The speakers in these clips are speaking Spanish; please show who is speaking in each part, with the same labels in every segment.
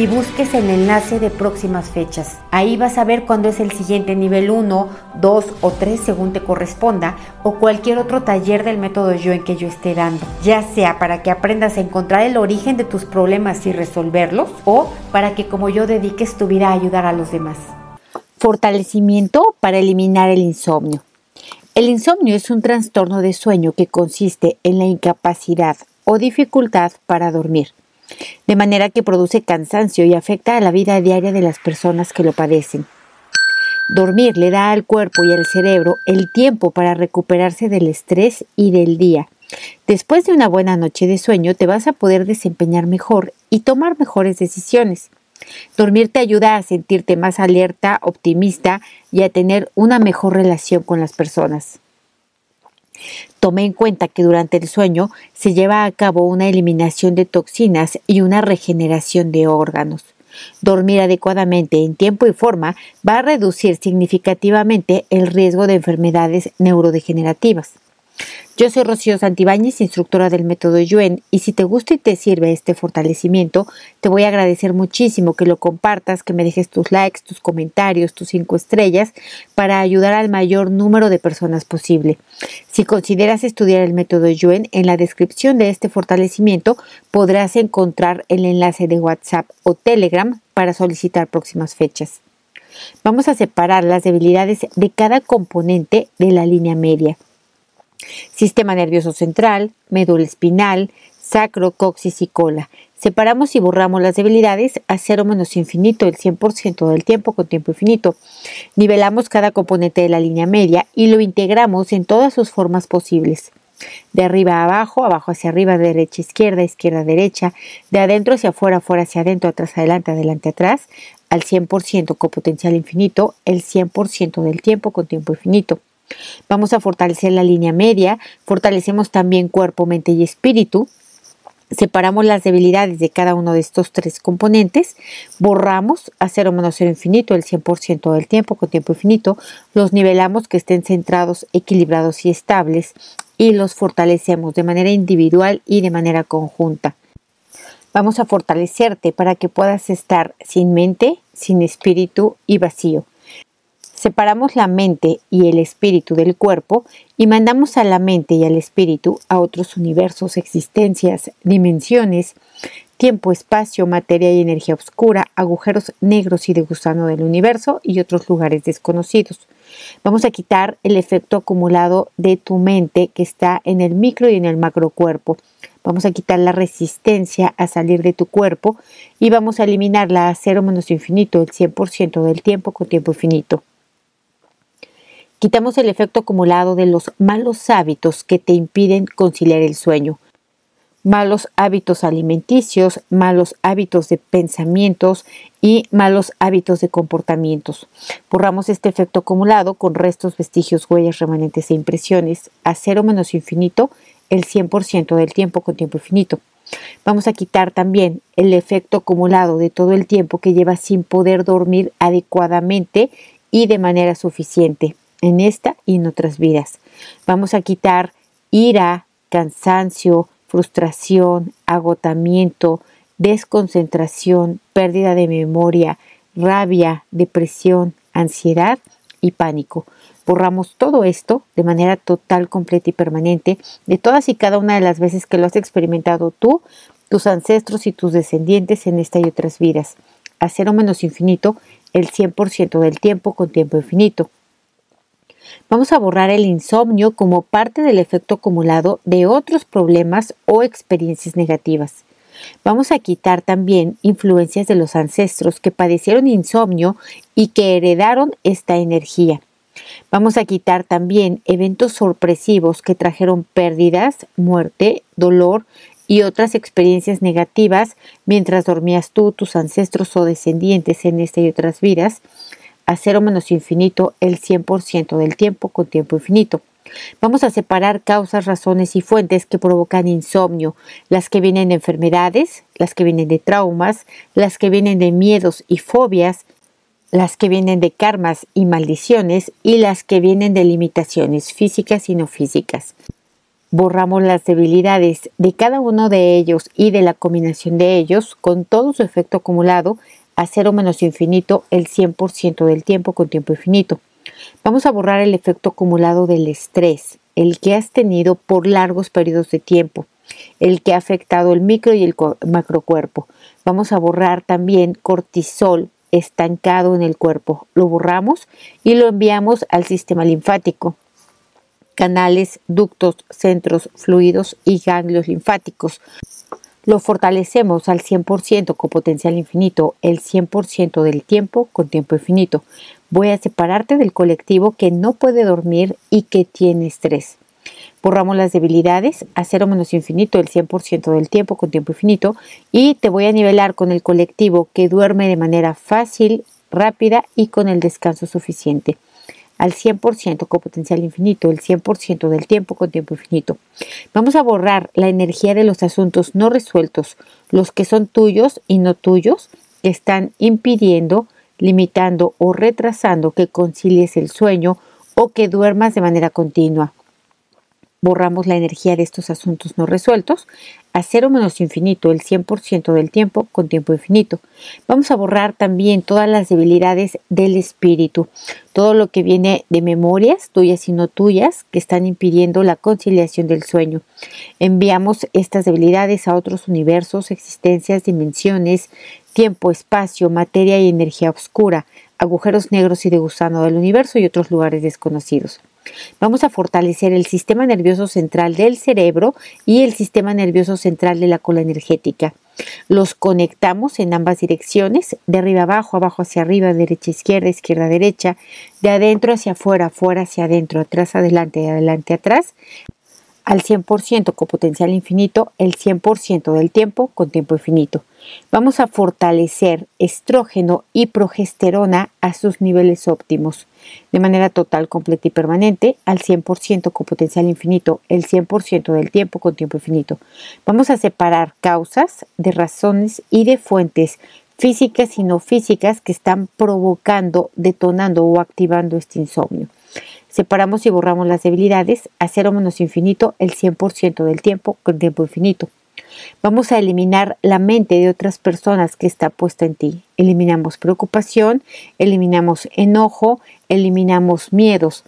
Speaker 1: y busques el enlace de próximas fechas. Ahí vas a ver cuándo es el siguiente nivel 1, 2 o 3 según te corresponda o cualquier otro taller del método yo en que yo esté dando, ya sea para que aprendas a encontrar el origen de tus problemas y resolverlos o para que como yo dediques tu vida a ayudar a los demás.
Speaker 2: Fortalecimiento para eliminar el insomnio. El insomnio es un trastorno de sueño que consiste en la incapacidad o dificultad para dormir de manera que produce cansancio y afecta a la vida diaria de las personas que lo padecen. Dormir le da al cuerpo y al cerebro el tiempo para recuperarse del estrés y del día. Después de una buena noche de sueño te vas a poder desempeñar mejor y tomar mejores decisiones. Dormir te ayuda a sentirte más alerta, optimista y a tener una mejor relación con las personas. Tome en cuenta que durante el sueño se lleva a cabo una eliminación de toxinas y una regeneración de órganos. Dormir adecuadamente en tiempo y forma va a reducir significativamente el riesgo de enfermedades neurodegenerativas. Yo soy Rocío Santibáñez, instructora del método Yuen, y si te gusta y te sirve este fortalecimiento, te voy a agradecer muchísimo que lo compartas, que me dejes tus likes, tus comentarios, tus cinco estrellas, para ayudar al mayor número de personas posible. Si consideras estudiar el método Yuen, en la descripción de este fortalecimiento podrás encontrar el enlace de WhatsApp o Telegram para solicitar próximas fechas. Vamos a separar las debilidades de cada componente de la línea media. Sistema nervioso central, médula espinal, sacro, coxis y cola. Separamos y borramos las debilidades a cero menos infinito el 100% del tiempo con tiempo infinito. Nivelamos cada componente de la línea media y lo integramos en todas sus formas posibles. De arriba a abajo, abajo hacia arriba, derecha, izquierda, izquierda, derecha, de adentro hacia afuera, afuera hacia adentro, atrás, adelante, adelante, atrás, al 100% con potencial infinito, el 100% del tiempo con tiempo infinito. Vamos a fortalecer la línea media, fortalecemos también cuerpo, mente y espíritu. Separamos las debilidades de cada uno de estos tres componentes, borramos a cero menos cero infinito el 100% del tiempo con tiempo infinito, los nivelamos que estén centrados, equilibrados y estables y los fortalecemos de manera individual y de manera conjunta. Vamos a fortalecerte para que puedas estar sin mente, sin espíritu y vacío. Separamos la mente y el espíritu del cuerpo y mandamos a la mente y al espíritu a otros universos, existencias, dimensiones, tiempo, espacio, materia y energía oscura, agujeros negros y de gusano del universo y otros lugares desconocidos. Vamos a quitar el efecto acumulado de tu mente que está en el micro y en el macro cuerpo. Vamos a quitar la resistencia a salir de tu cuerpo y vamos a eliminarla a cero menos infinito, el 100% del tiempo con tiempo infinito. Quitamos el efecto acumulado de los malos hábitos que te impiden conciliar el sueño. Malos hábitos alimenticios, malos hábitos de pensamientos y malos hábitos de comportamientos. Borramos este efecto acumulado con restos, vestigios, huellas, remanentes e impresiones a cero menos infinito el 100% del tiempo con tiempo infinito. Vamos a quitar también el efecto acumulado de todo el tiempo que llevas sin poder dormir adecuadamente y de manera suficiente en esta y en otras vidas. Vamos a quitar ira, cansancio, frustración, agotamiento, desconcentración, pérdida de memoria, rabia, depresión, ansiedad y pánico. Borramos todo esto de manera total, completa y permanente de todas y cada una de las veces que lo has experimentado tú, tus ancestros y tus descendientes en esta y otras vidas. A cero menos infinito el 100% del tiempo con tiempo infinito. Vamos a borrar el insomnio como parte del efecto acumulado de otros problemas o experiencias negativas. Vamos a quitar también influencias de los ancestros que padecieron insomnio y que heredaron esta energía. Vamos a quitar también eventos sorpresivos que trajeron pérdidas, muerte, dolor y otras experiencias negativas mientras dormías tú, tus ancestros o descendientes en esta y otras vidas, a cero menos infinito el 100% del tiempo con tiempo infinito. Vamos a separar causas, razones y fuentes que provocan insomnio, las que vienen de enfermedades, las que vienen de traumas, las que vienen de miedos y fobias, las que vienen de karmas y maldiciones y las que vienen de limitaciones físicas y no físicas. Borramos las debilidades de cada uno de ellos y de la combinación de ellos con todo su efecto acumulado a cero menos infinito el 100% del tiempo con tiempo infinito. Vamos a borrar el efecto acumulado del estrés, el que has tenido por largos periodos de tiempo, el que ha afectado el micro y el macrocuerpo. Vamos a borrar también cortisol estancado en el cuerpo. Lo borramos y lo enviamos al sistema linfático. Canales, ductos, centros, fluidos y ganglios linfáticos. Lo fortalecemos al 100% con potencial infinito, el 100% del tiempo con tiempo infinito. Voy a separarte del colectivo que no puede dormir y que tiene estrés. Borramos las debilidades a cero menos infinito el 100% del tiempo con tiempo infinito y te voy a nivelar con el colectivo que duerme de manera fácil, rápida y con el descanso suficiente al 100% con potencial infinito, el 100% del tiempo con tiempo infinito. Vamos a borrar la energía de los asuntos no resueltos, los que son tuyos y no tuyos, que están impidiendo, limitando o retrasando que concilies el sueño o que duermas de manera continua borramos la energía de estos asuntos no resueltos a cero menos infinito el 100% del tiempo con tiempo infinito. Vamos a borrar también todas las debilidades del espíritu, todo lo que viene de memorias tuyas y no tuyas que están impidiendo la conciliación del sueño. Enviamos estas debilidades a otros universos, existencias, dimensiones, tiempo, espacio, materia y energía oscura, agujeros negros y de gusano del universo y otros lugares desconocidos. Vamos a fortalecer el sistema nervioso central del cerebro y el sistema nervioso central de la cola energética. Los conectamos en ambas direcciones, de arriba abajo, abajo hacia arriba, derecha izquierda, izquierda derecha, de adentro hacia afuera, afuera hacia adentro, atrás adelante, adelante atrás, al 100% con potencial infinito, el 100% del tiempo con tiempo infinito. Vamos a fortalecer estrógeno y progesterona a sus niveles óptimos, de manera total, completa y permanente, al 100% con potencial infinito, el 100% del tiempo con tiempo infinito. Vamos a separar causas de razones y de fuentes físicas y no físicas que están provocando, detonando o activando este insomnio. Separamos y borramos las debilidades a cero menos infinito el 100% del tiempo con tiempo infinito. Vamos a eliminar la mente de otras personas que está puesta en ti. Eliminamos preocupación, eliminamos enojo, eliminamos miedos.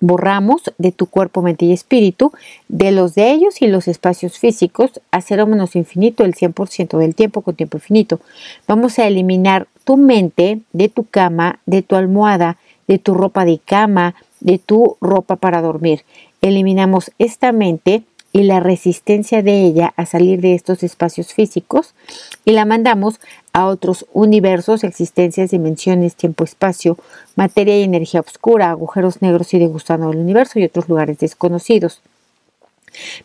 Speaker 2: Borramos de tu cuerpo, mente y espíritu, de los de ellos y los espacios físicos, a cero menos infinito el 100% del tiempo con tiempo infinito. Vamos a eliminar tu mente de tu cama, de tu almohada, de tu ropa de cama, de tu ropa para dormir. Eliminamos esta mente y la resistencia de ella a salir de estos espacios físicos y la mandamos a otros universos, existencias, dimensiones, tiempo, espacio, materia y energía oscura, agujeros negros y de gusano del universo y otros lugares desconocidos.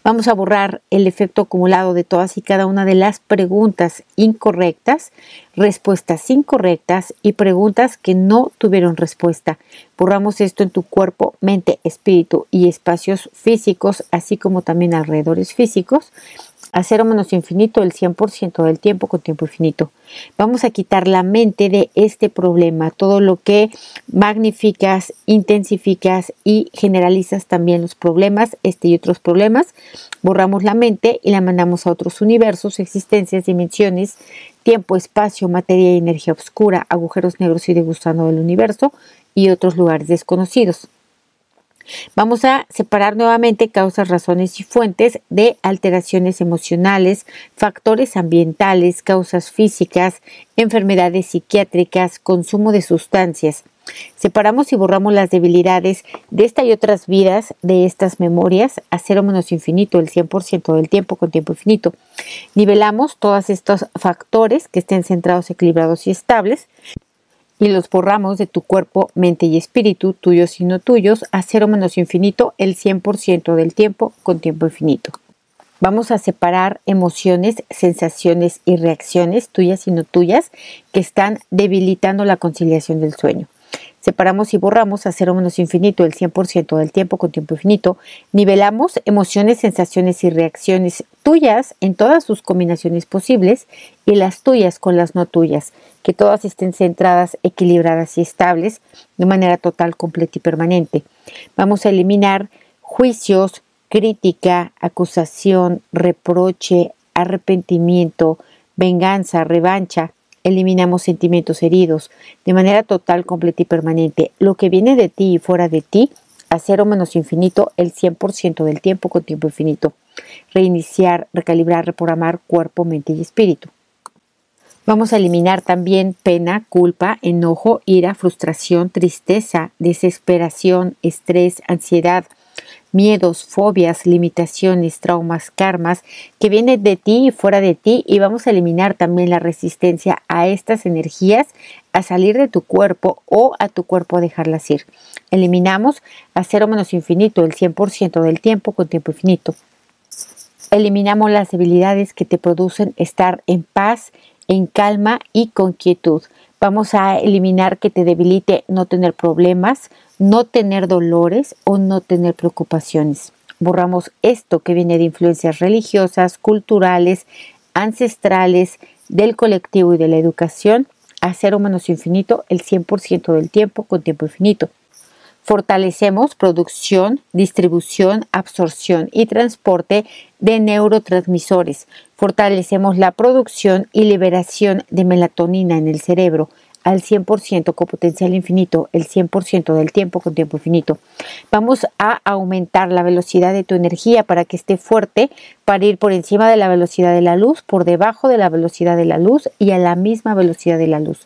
Speaker 2: Vamos a borrar el efecto acumulado de todas y cada una de las preguntas incorrectas, respuestas incorrectas y preguntas que no tuvieron respuesta. Borramos esto en tu cuerpo, mente, espíritu y espacios físicos, así como también alrededores físicos a menos infinito el 100% del tiempo con tiempo infinito. Vamos a quitar la mente de este problema, todo lo que magnificas, intensificas y generalizas también los problemas, este y otros problemas. Borramos la mente y la mandamos a otros universos, existencias, dimensiones, tiempo, espacio, materia y energía oscura, agujeros negros y de gusano del universo y otros lugares desconocidos. Vamos a separar nuevamente causas, razones y fuentes de alteraciones emocionales, factores ambientales, causas físicas, enfermedades psiquiátricas, consumo de sustancias. Separamos y borramos las debilidades de esta y otras vidas, de estas memorias, a cero menos infinito, el 100% del tiempo con tiempo infinito. Nivelamos todos estos factores que estén centrados, equilibrados y estables y los borramos de tu cuerpo, mente y espíritu, tuyos y no tuyos, a cero menos infinito, el 100% del tiempo con tiempo infinito. Vamos a separar emociones, sensaciones y reacciones tuyas y no tuyas que están debilitando la conciliación del sueño. Separamos y borramos a cero menos infinito el 100% del tiempo con tiempo infinito. Nivelamos emociones, sensaciones y reacciones tuyas en todas sus combinaciones posibles y las tuyas con las no tuyas, que todas estén centradas, equilibradas y estables de manera total, completa y permanente. Vamos a eliminar juicios, crítica, acusación, reproche, arrepentimiento, venganza, revancha, eliminamos sentimientos heridos de manera total, completa y permanente. Lo que viene de ti y fuera de ti, a cero menos infinito el 100% del tiempo con tiempo infinito. Reiniciar, recalibrar, reprogramar cuerpo, mente y espíritu. Vamos a eliminar también pena, culpa, enojo, ira, frustración, tristeza, desesperación, estrés, ansiedad, miedos, fobias, limitaciones, traumas, karmas que vienen de ti y fuera de ti y vamos a eliminar también la resistencia a estas energías a salir de tu cuerpo o a tu cuerpo dejarlas ir. Eliminamos a cero menos infinito el 100% del tiempo con tiempo infinito. Eliminamos las debilidades que te producen estar en paz, en calma y con quietud. Vamos a eliminar que te debilite no tener problemas, no tener dolores o no tener preocupaciones. Borramos esto que viene de influencias religiosas, culturales, ancestrales, del colectivo y de la educación a cero menos infinito el 100% del tiempo con tiempo infinito. Fortalecemos producción, distribución, absorción y transporte de neurotransmisores. Fortalecemos la producción y liberación de melatonina en el cerebro al 100% con potencial infinito, el 100% del tiempo con tiempo infinito. Vamos a aumentar la velocidad de tu energía para que esté fuerte, para ir por encima de la velocidad de la luz, por debajo de la velocidad de la luz y a la misma velocidad de la luz.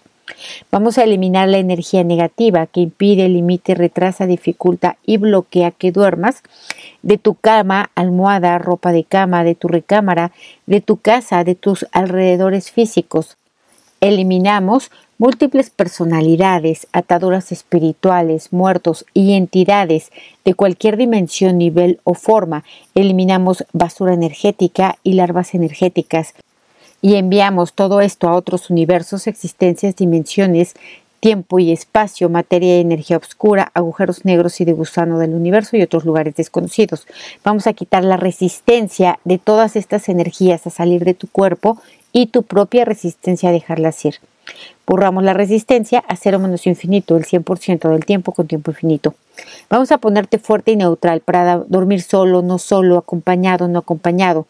Speaker 2: Vamos a eliminar la energía negativa que impide, limite, retrasa, dificulta y bloquea que duermas de tu cama, almohada, ropa de cama, de tu recámara, de tu casa, de tus alrededores físicos. Eliminamos múltiples personalidades, ataduras espirituales, muertos y entidades de cualquier dimensión, nivel o forma. Eliminamos basura energética y larvas energéticas y enviamos todo esto a otros universos, existencias, dimensiones, tiempo y espacio, materia y energía oscura, agujeros negros y de gusano del universo y otros lugares desconocidos. Vamos a quitar la resistencia de todas estas energías a salir de tu cuerpo y tu propia resistencia a dejarlas ir. Borramos la resistencia a cero menos infinito, el 100% del tiempo con tiempo infinito. Vamos a ponerte fuerte y neutral para dormir solo, no solo, acompañado, no acompañado.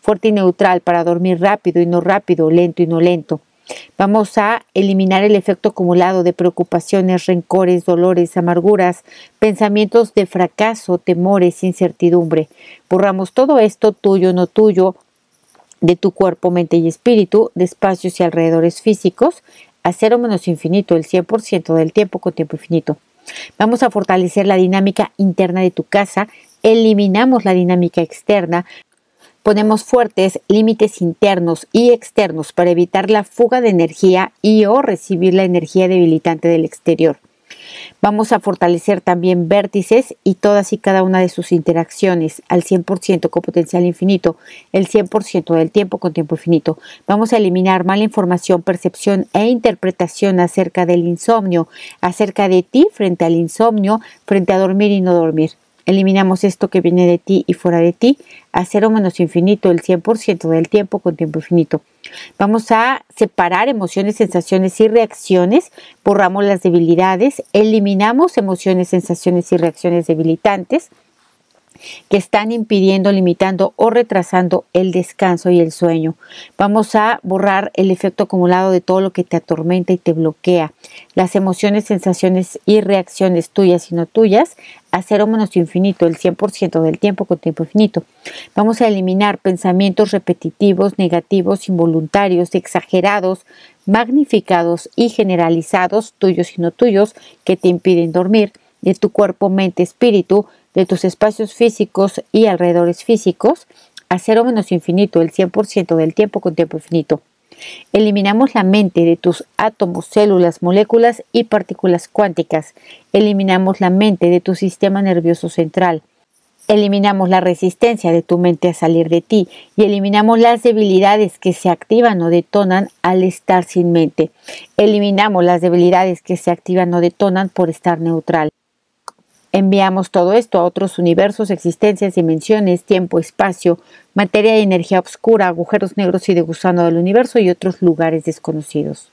Speaker 2: Fuerte y neutral para dormir rápido y no rápido, lento y no lento. Vamos a eliminar el efecto acumulado de preocupaciones, rencores, dolores, amarguras, pensamientos de fracaso, temores, incertidumbre. Borramos todo esto tuyo, no tuyo, de tu cuerpo, mente y espíritu, de espacios y alrededores físicos, a cero menos infinito, el 100% del tiempo con tiempo infinito. Vamos a fortalecer la dinámica interna de tu casa, eliminamos la dinámica externa, ponemos fuertes límites internos y externos para evitar la fuga de energía y o recibir la energía debilitante del exterior. Vamos a fortalecer también vértices y todas y cada una de sus interacciones al 100% con potencial infinito, el 100% del tiempo con tiempo infinito. Vamos a eliminar mala información, percepción e interpretación acerca del insomnio, acerca de ti frente al insomnio, frente a dormir y no dormir. Eliminamos esto que viene de ti y fuera de ti a cero menos infinito el 100% del tiempo con tiempo infinito. Vamos a separar emociones, sensaciones y reacciones, borramos las debilidades, eliminamos emociones, sensaciones y reacciones debilitantes que están impidiendo, limitando o retrasando el descanso y el sueño. Vamos a borrar el efecto acumulado de todo lo que te atormenta y te bloquea, las emociones, sensaciones y reacciones tuyas y no tuyas, a cero menos infinito, el 100% del tiempo con tiempo infinito. Vamos a eliminar pensamientos repetitivos, negativos, involuntarios, exagerados, magnificados y generalizados, tuyos y no tuyos, que te impiden dormir, de tu cuerpo, mente, espíritu, de tus espacios físicos y alrededores físicos a cero menos infinito, el 100% del tiempo con tiempo infinito. Eliminamos la mente de tus átomos, células, moléculas y partículas cuánticas. Eliminamos la mente de tu sistema nervioso central. Eliminamos la resistencia de tu mente a salir de ti y eliminamos las debilidades que se activan o detonan al estar sin mente. Eliminamos las debilidades que se activan o detonan por estar neutral. Enviamos todo esto a otros universos, existencias, dimensiones, tiempo, espacio, materia y energía oscura, agujeros negros y de gusano del universo y otros lugares desconocidos.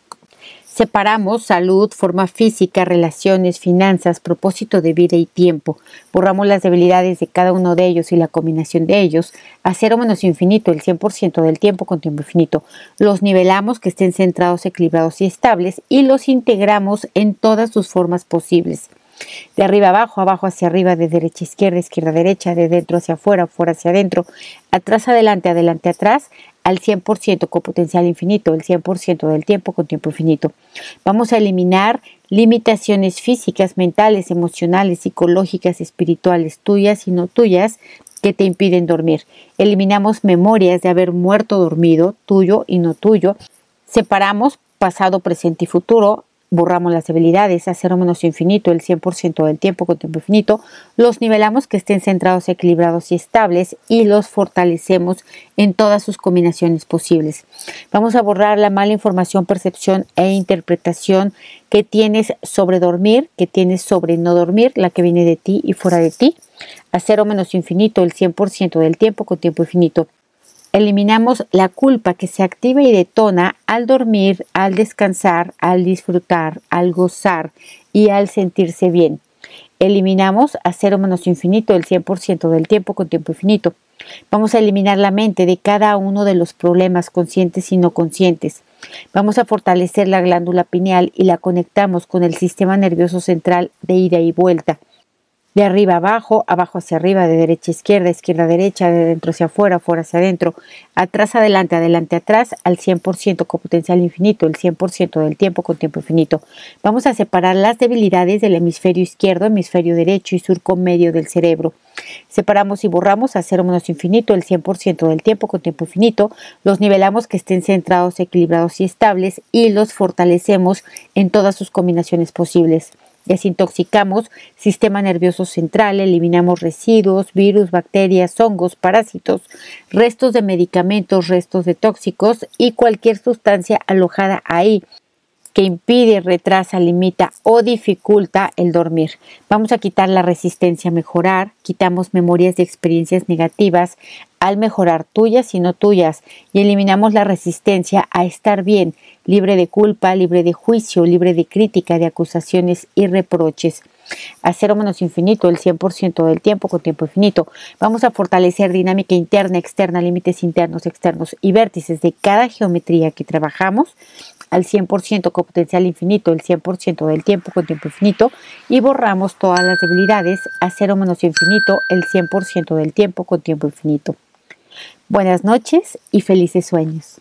Speaker 2: Separamos salud, forma física, relaciones, finanzas, propósito de vida y tiempo. Borramos las debilidades de cada uno de ellos y la combinación de ellos a cero menos infinito, el 100% del tiempo con tiempo infinito. Los nivelamos que estén centrados, equilibrados y estables y los integramos en todas sus formas posibles de arriba abajo, abajo hacia arriba, de derecha a izquierda, izquierda a derecha, de dentro hacia afuera, fuera hacia adentro, atrás adelante, adelante atrás, al 100% con potencial infinito, el 100% del tiempo con tiempo infinito. Vamos a eliminar limitaciones físicas, mentales, emocionales, psicológicas, espirituales, tuyas y no tuyas, que te impiden dormir. Eliminamos memorias de haber muerto dormido, tuyo y no tuyo. Separamos pasado, presente y futuro, borramos las debilidades a cero menos infinito el 100% del tiempo con tiempo infinito, los nivelamos que estén centrados, equilibrados y estables y los fortalecemos en todas sus combinaciones posibles. Vamos a borrar la mala información, percepción e interpretación que tienes sobre dormir, que tienes sobre no dormir, la que viene de ti y fuera de ti, a cero menos infinito el 100% del tiempo con tiempo infinito eliminamos la culpa que se activa y detona al dormir, al descansar, al disfrutar, al gozar y al sentirse bien. Eliminamos a cero menos infinito el 100% del tiempo con tiempo infinito. Vamos a eliminar la mente de cada uno de los problemas conscientes y no conscientes. Vamos a fortalecer la glándula pineal y la conectamos con el sistema nervioso central de ida y vuelta de arriba abajo, abajo hacia arriba, de derecha a izquierda, izquierda a derecha, de dentro hacia afuera, fuera hacia adentro, atrás adelante, adelante atrás, al 100% con potencial infinito, el 100% del tiempo con tiempo infinito. Vamos a separar las debilidades del hemisferio izquierdo, hemisferio derecho y surco medio del cerebro. Separamos y borramos a cero menos infinito el 100% del tiempo con tiempo infinito, los nivelamos que estén centrados, equilibrados y estables y los fortalecemos en todas sus combinaciones posibles. Desintoxicamos sistema nervioso central, eliminamos residuos, virus, bacterias, hongos, parásitos, restos de medicamentos, restos de tóxicos y cualquier sustancia alojada ahí que impide, retrasa, limita o dificulta el dormir. Vamos a quitar la resistencia a mejorar, quitamos memorias de experiencias negativas al mejorar tuyas y no tuyas y eliminamos la resistencia a estar bien, libre de culpa, libre de juicio, libre de crítica, de acusaciones y reproches. A cero menos infinito, el 100% del tiempo con tiempo infinito. Vamos a fortalecer dinámica interna, externa, límites internos, externos y vértices de cada geometría que trabajamos al 100% con potencial infinito, el 100% del tiempo con tiempo infinito y borramos todas las debilidades a cero menos infinito, el 100% del tiempo con tiempo infinito. Buenas noches y felices sueños.